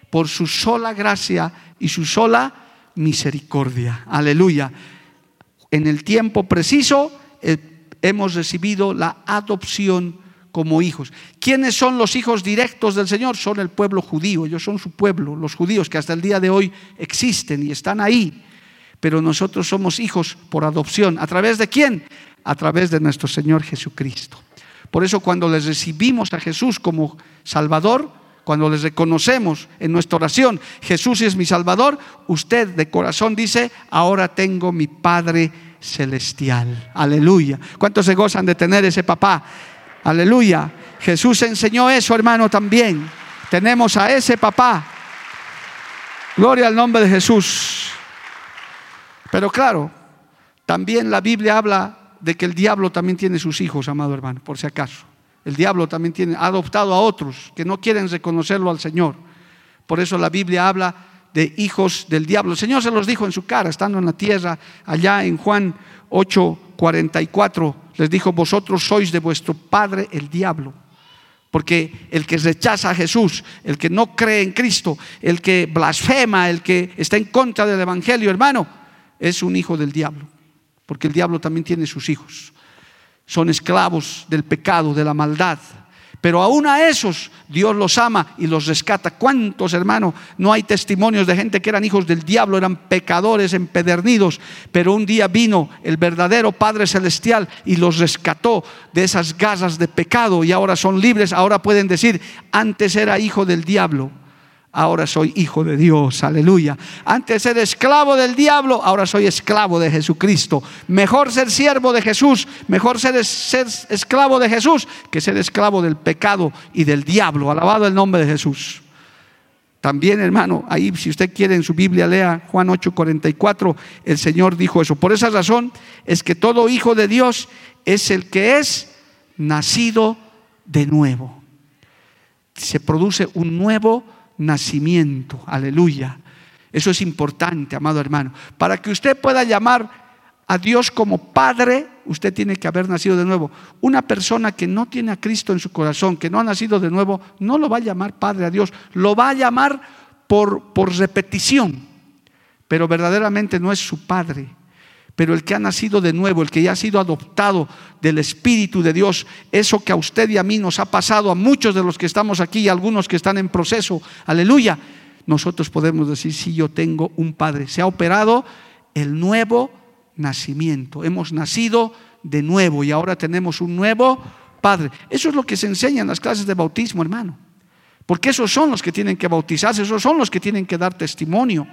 por su sola gracia y su sola misericordia. Aleluya. En el tiempo preciso eh, hemos recibido la adopción como hijos. ¿Quiénes son los hijos directos del Señor? Son el pueblo judío, ellos son su pueblo, los judíos que hasta el día de hoy existen y están ahí. Pero nosotros somos hijos por adopción. ¿A través de quién? A través de nuestro Señor Jesucristo. Por eso cuando les recibimos a Jesús como Salvador, cuando les reconocemos en nuestra oración, Jesús es mi Salvador, usted de corazón dice, ahora tengo mi Padre Celestial. Aleluya. ¿Cuántos se gozan de tener ese papá? Aleluya. Jesús enseñó eso, hermano, también. Tenemos a ese papá. Gloria al nombre de Jesús. Pero claro, también la Biblia habla de que el diablo también tiene sus hijos, amado hermano, por si acaso. El diablo también tiene, ha adoptado a otros que no quieren reconocerlo al Señor. Por eso la Biblia habla de hijos del diablo. El Señor se los dijo en su cara, estando en la tierra, allá en Juan 8, 44, les dijo, vosotros sois de vuestro padre el diablo. Porque el que rechaza a Jesús, el que no cree en Cristo, el que blasfema, el que está en contra del Evangelio, hermano, es un hijo del diablo. Porque el diablo también tiene sus hijos son esclavos del pecado, de la maldad. Pero aún a esos Dios los ama y los rescata. ¿Cuántos, hermanos? No hay testimonios de gente que eran hijos del diablo, eran pecadores empedernidos. Pero un día vino el verdadero Padre Celestial y los rescató de esas garras de pecado y ahora son libres. Ahora pueden decir, antes era hijo del diablo, ahora soy hijo de Dios, aleluya. Antes ser esclavo del diablo, ahora soy esclavo de Jesucristo. Mejor ser siervo de Jesús, mejor ser, ser esclavo de Jesús que ser esclavo del pecado y del diablo. Alabado el nombre de Jesús. También, hermano, ahí si usted quiere en su Biblia lea Juan 8:44, el Señor dijo eso. Por esa razón es que todo hijo de Dios es el que es nacido de nuevo. Se produce un nuevo nacimiento. Aleluya. Eso es importante, amado hermano. Para que usted pueda llamar a Dios como Padre, usted tiene que haber nacido de nuevo. Una persona que no tiene a Cristo en su corazón, que no ha nacido de nuevo, no lo va a llamar Padre a Dios, lo va a llamar por, por repetición, pero verdaderamente no es su Padre. Pero el que ha nacido de nuevo, el que ya ha sido adoptado del Espíritu de Dios, eso que a usted y a mí nos ha pasado, a muchos de los que estamos aquí y a algunos que están en proceso, aleluya, nosotros podemos decir, sí, yo tengo un Padre. Se ha operado el nuevo nacimiento. Hemos nacido de nuevo y ahora tenemos un nuevo Padre. Eso es lo que se enseña en las clases de bautismo, hermano. Porque esos son los que tienen que bautizarse, esos son los que tienen que dar testimonio.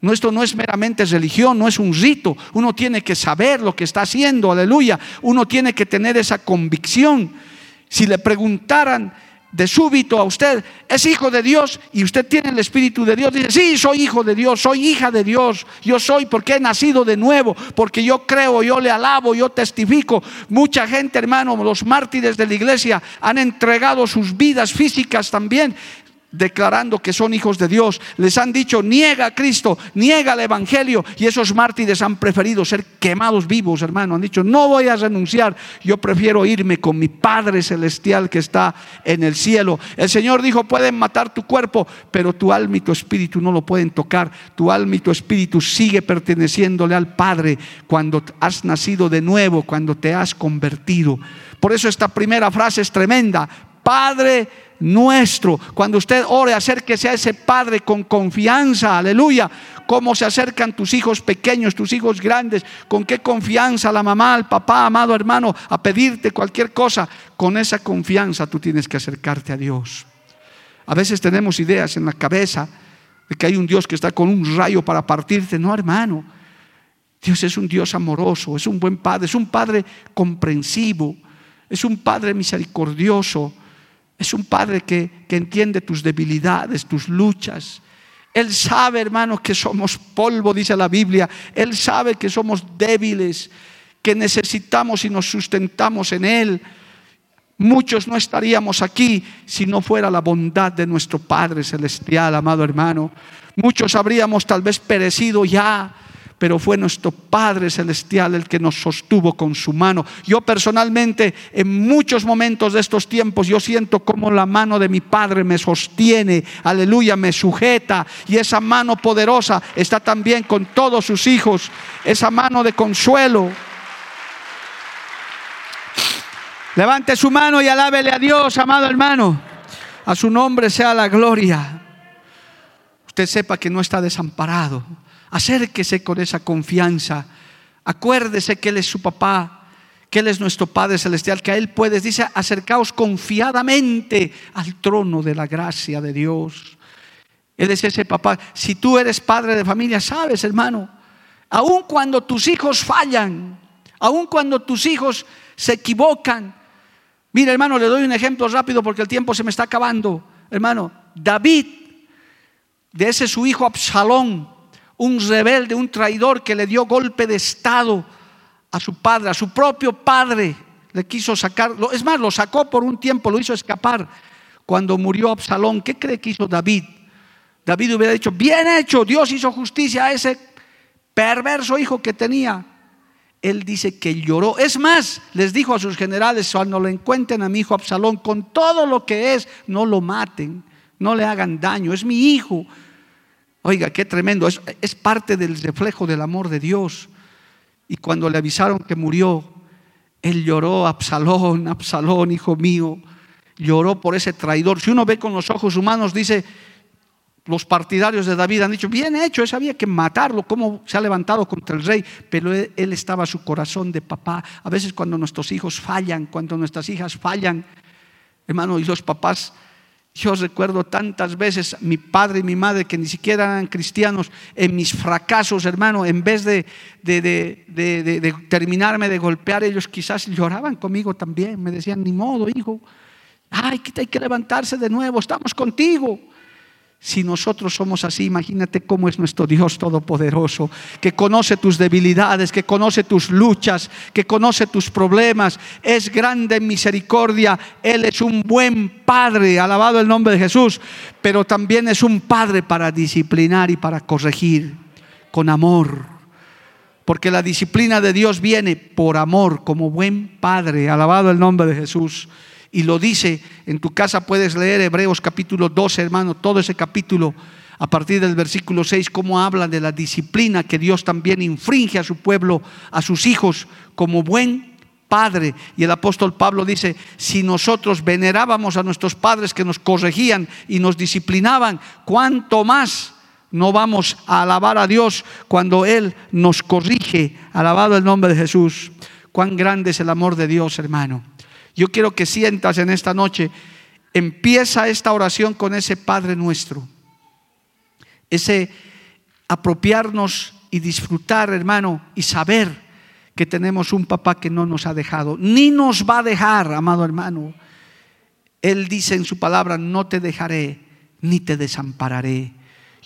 No, esto no es meramente religión, no es un rito. Uno tiene que saber lo que está haciendo, aleluya. Uno tiene que tener esa convicción. Si le preguntaran, de súbito a usted, es hijo de Dios y usted tiene el Espíritu de Dios, dice, sí, soy hijo de Dios, soy hija de Dios, yo soy porque he nacido de nuevo, porque yo creo, yo le alabo, yo testifico. Mucha gente, hermano, los mártires de la iglesia han entregado sus vidas físicas también declarando que son hijos de Dios. Les han dicho, niega a Cristo, niega el Evangelio. Y esos mártires han preferido ser quemados vivos, hermano. Han dicho, no voy a renunciar, yo prefiero irme con mi Padre Celestial que está en el cielo. El Señor dijo, pueden matar tu cuerpo, pero tu alma y tu espíritu no lo pueden tocar. Tu alma y tu espíritu sigue perteneciéndole al Padre cuando has nacido de nuevo, cuando te has convertido. Por eso esta primera frase es tremenda. Padre nuestro. Cuando usted ore, acérquese a ese Padre con confianza, aleluya. Cómo se acercan tus hijos pequeños, tus hijos grandes, con qué confianza la mamá, el papá, amado hermano, a pedirte cualquier cosa. Con esa confianza tú tienes que acercarte a Dios. A veces tenemos ideas en la cabeza de que hay un Dios que está con un rayo para partirte. No, hermano. Dios es un Dios amoroso, es un buen Padre, es un Padre comprensivo, es un Padre misericordioso es un padre que, entiende tus debilidades, tus luchas. Él sabe, hermano, que somos polvo, dice la Biblia. Él sabe que somos débiles, que necesitamos y nos sustentamos en Él. Muchos no estaríamos aquí si no fuera la bondad de nuestro Padre Celestial, amado hermano. Muchos habríamos tal vez perecido ya pero fue nuestro Padre Celestial el que nos sostuvo con su mano. Yo personalmente, en muchos momentos de estos tiempos, yo siento como la mano de mi Padre me sostiene, aleluya, me sujeta, y esa mano poderosa está también con todos sus hijos, esa mano de consuelo. Levante su mano y alábele a Dios, amado hermano. A su nombre sea la gloria. Usted sepa que no está desamparado Acérquese con esa confianza. Acuérdese que Él es su papá, que Él es nuestro Padre Celestial, que a Él puedes, dice, acercaos confiadamente al trono de la gracia de Dios. Él es ese papá. Si tú eres padre de familia, sabes, hermano, aun cuando tus hijos fallan, aun cuando tus hijos se equivocan. Mira, hermano, le doy un ejemplo rápido porque el tiempo se me está acabando. Hermano, David, de ese su hijo Absalón, un rebelde, un traidor que le dio golpe de estado a su padre, a su propio padre. Le quiso sacar, es más, lo sacó por un tiempo, lo hizo escapar. Cuando murió Absalón, ¿qué cree que hizo David? David hubiera dicho, bien hecho, Dios hizo justicia a ese perverso hijo que tenía. Él dice que lloró. Es más, les dijo a sus generales, cuando lo encuentren a mi hijo Absalón, con todo lo que es, no lo maten, no le hagan daño, es mi hijo. Oiga, qué tremendo. Es, parte del reflejo del amor de Dios. Y cuando le avisaron que murió, él lloró, Absalón, Absalón, hijo mío. Lloró por ese traidor. Si uno ve con los ojos humanos, dice, los partidarios de David han dicho, bien hecho, él había que matarlo, cómo se ha levantado contra el rey, pero él, él, estaba a su corazón de papá. A veces cuando nuestros hijos fallan, cuando nuestras hijas fallan, hermano, y los papás Yo recuerdo tantas veces mi padre y mi madre que ni siquiera eran cristianos en mis fracasos, hermano, en vez de, de, terminarme de golpear, ellos quizás lloraban conmigo también. Me decían, ni modo, hijo, ay, que hay que levantarse de nuevo, estamos contigo. Si nosotros somos así, imagínate cómo es nuestro Dios Todopoderoso, que conoce tus debilidades, que conoce tus luchas, que conoce tus problemas. Es grande en misericordia. Él es un buen Padre, alabado el nombre de Jesús, pero también es un Padre para disciplinar y para corregir con amor. Porque la disciplina de Dios viene por amor, como buen Padre, alabado el nombre de Jesús. Y lo dice, en tu casa puedes leer Hebreos capítulo 12, hermano, todo ese capítulo a partir del versículo 6, cómo habla de la disciplina que Dios también infringe a su pueblo, a sus hijos, como buen padre. Y el apóstol Pablo dice, si nosotros venerábamos a nuestros padres que nos corregían y nos disciplinaban, ¿cuánto más no vamos a alabar a Dios cuando Él nos corrige? Alabado el nombre de Jesús. Cuán grande es el amor de Dios, hermano. Yo quiero que sientas en esta noche, empieza esta oración con ese Padre nuestro. Ese apropiarnos y disfrutar, hermano, y saber que tenemos un papá que no nos ha dejado, ni nos va a dejar, amado hermano. Él dice en su palabra, no te dejaré, ni te desampararé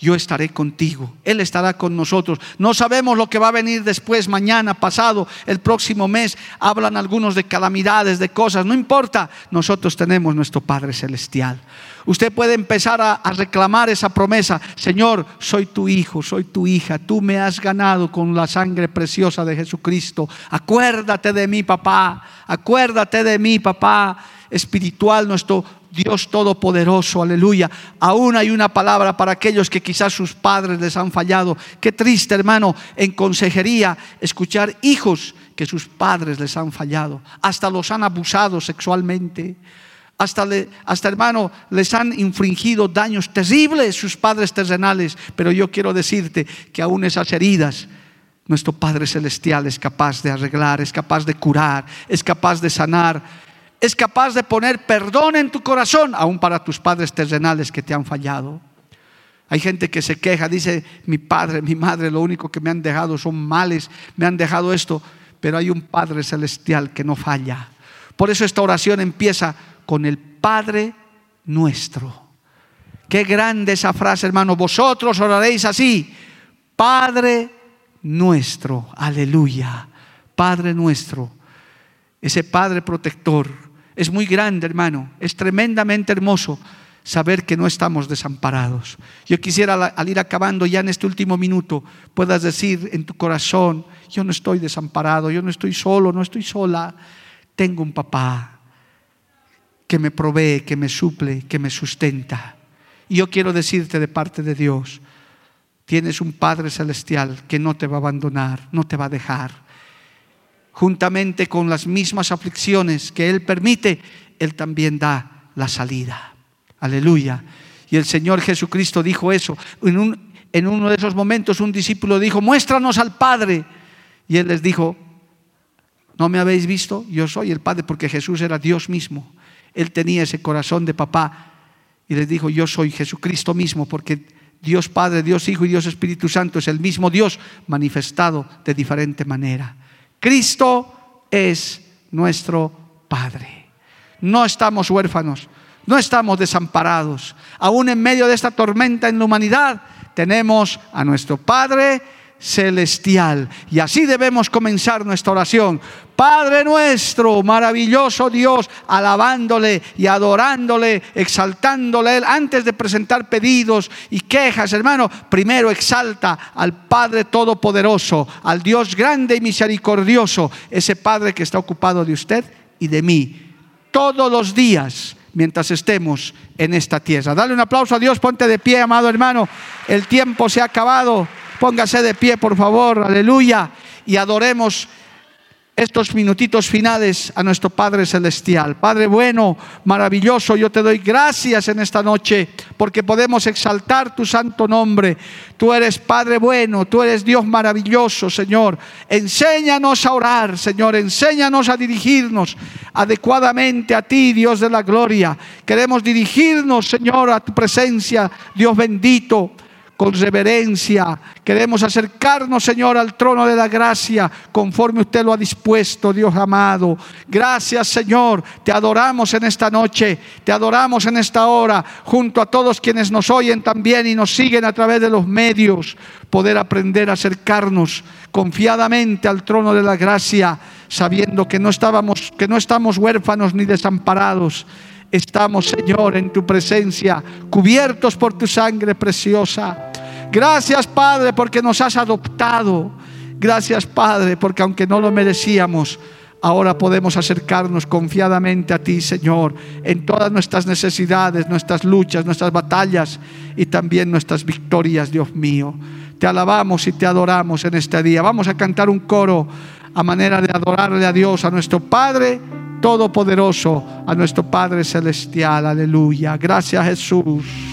yo estaré contigo. Él estará con nosotros. No sabemos lo que va a venir después, mañana, pasado, el próximo mes. Hablan algunos de calamidades, de cosas. No importa, nosotros tenemos nuestro Padre Celestial. Usted puede empezar a, reclamar esa promesa. Señor, soy tu hijo, soy tu hija. Tú me has ganado con la sangre preciosa de Jesucristo. Acuérdate de mí, papá. Acuérdate de mí, papá espiritual, nuestro Dios Todopoderoso, aleluya. Aún hay una palabra para aquellos que quizás sus padres les han fallado. Qué triste, hermano, en consejería escuchar hijos que sus padres les han fallado. Hasta los han abusado sexualmente. Hasta, hasta, hermano, les han infringido daños terribles sus padres terrenales. Pero yo quiero decirte que aún esas heridas, nuestro Padre Celestial es capaz de arreglar, es capaz de curar, es capaz de sanar es capaz de poner perdón en tu corazón, aún para tus padres terrenales que te han fallado. Hay gente que se queja, dice, mi padre, mi madre, lo único que me han dejado son males, me han dejado esto, pero hay un Padre celestial que no falla. Por eso esta oración empieza con el Padre nuestro. Qué grande esa frase, hermano. Vosotros oraréis así, Padre nuestro, aleluya, Padre nuestro, ese Padre protector es muy grande, hermano. Es tremendamente hermoso saber que no estamos desamparados. Yo quisiera al ir acabando ya en este último minuto, puedas decir en tu corazón, yo no estoy desamparado, yo no estoy solo, no estoy sola. Tengo un papá que me provee, que me suple, que me sustenta. Y yo quiero decirte de parte de Dios, tienes un Padre Celestial que no te va a abandonar, no te va a dejar juntamente con las mismas aflicciones que Él permite, Él también da la salida. Aleluya. Y el Señor Jesucristo dijo eso. En, un, en uno de esos momentos un discípulo dijo, muéstranos al Padre. Y Él les dijo, ¿no me habéis visto? Yo soy el Padre porque Jesús era Dios mismo. Él tenía ese corazón de papá. Y les dijo, yo soy Jesucristo mismo porque Dios Padre, Dios Hijo y Dios Espíritu Santo es el mismo Dios manifestado de diferente manera. Cristo es nuestro Padre. No estamos huérfanos, no estamos desamparados. Aún en medio de esta tormenta en la humanidad, tenemos a nuestro Padre celestial. Y así debemos comenzar nuestra oración. Padre nuestro, maravilloso Dios, alabándole y adorándole, exaltándole Él. Antes de presentar pedidos y quejas, hermano, primero exalta al Padre Todopoderoso, al Dios grande y misericordioso, ese Padre que está ocupado de usted y de mí. Todos los días mientras estemos en esta tierra. Dale un aplauso a Dios, ponte de pie, amado hermano. El tiempo se ha acabado. Póngase de pie, por favor, aleluya. Y adoremos estos minutitos finales a nuestro Padre Celestial. Padre bueno, maravilloso, yo te doy gracias en esta noche porque podemos exaltar tu santo nombre. Tú eres Padre bueno, tú eres Dios maravilloso, Señor. Enséñanos a orar, Señor, enséñanos a dirigirnos adecuadamente a ti, Dios de la gloria. Queremos dirigirnos, Señor, a tu presencia, Dios bendito con reverencia. Queremos acercarnos, Señor, al trono de la gracia, conforme usted lo ha dispuesto, Dios amado. Gracias, Señor. Te adoramos en esta noche, te adoramos en esta hora, junto a todos quienes nos oyen también y nos siguen a través de los medios, poder aprender a acercarnos confiadamente al trono de la gracia, sabiendo que no estábamos, que no estamos huérfanos ni desamparados estamos, Señor, en tu presencia, cubiertos por tu sangre preciosa. Gracias, Padre, porque nos has adoptado. Gracias, Padre, porque aunque no lo merecíamos, ahora podemos acercarnos confiadamente a ti, Señor, en todas nuestras necesidades, nuestras luchas, nuestras batallas y también nuestras victorias, Dios mío. Te alabamos y te adoramos en este día. Vamos a cantar un coro a manera de adorarle a Dios, a nuestro Padre Todopoderoso, a nuestro Padre Celestial. Aleluya. Gracias Jesús.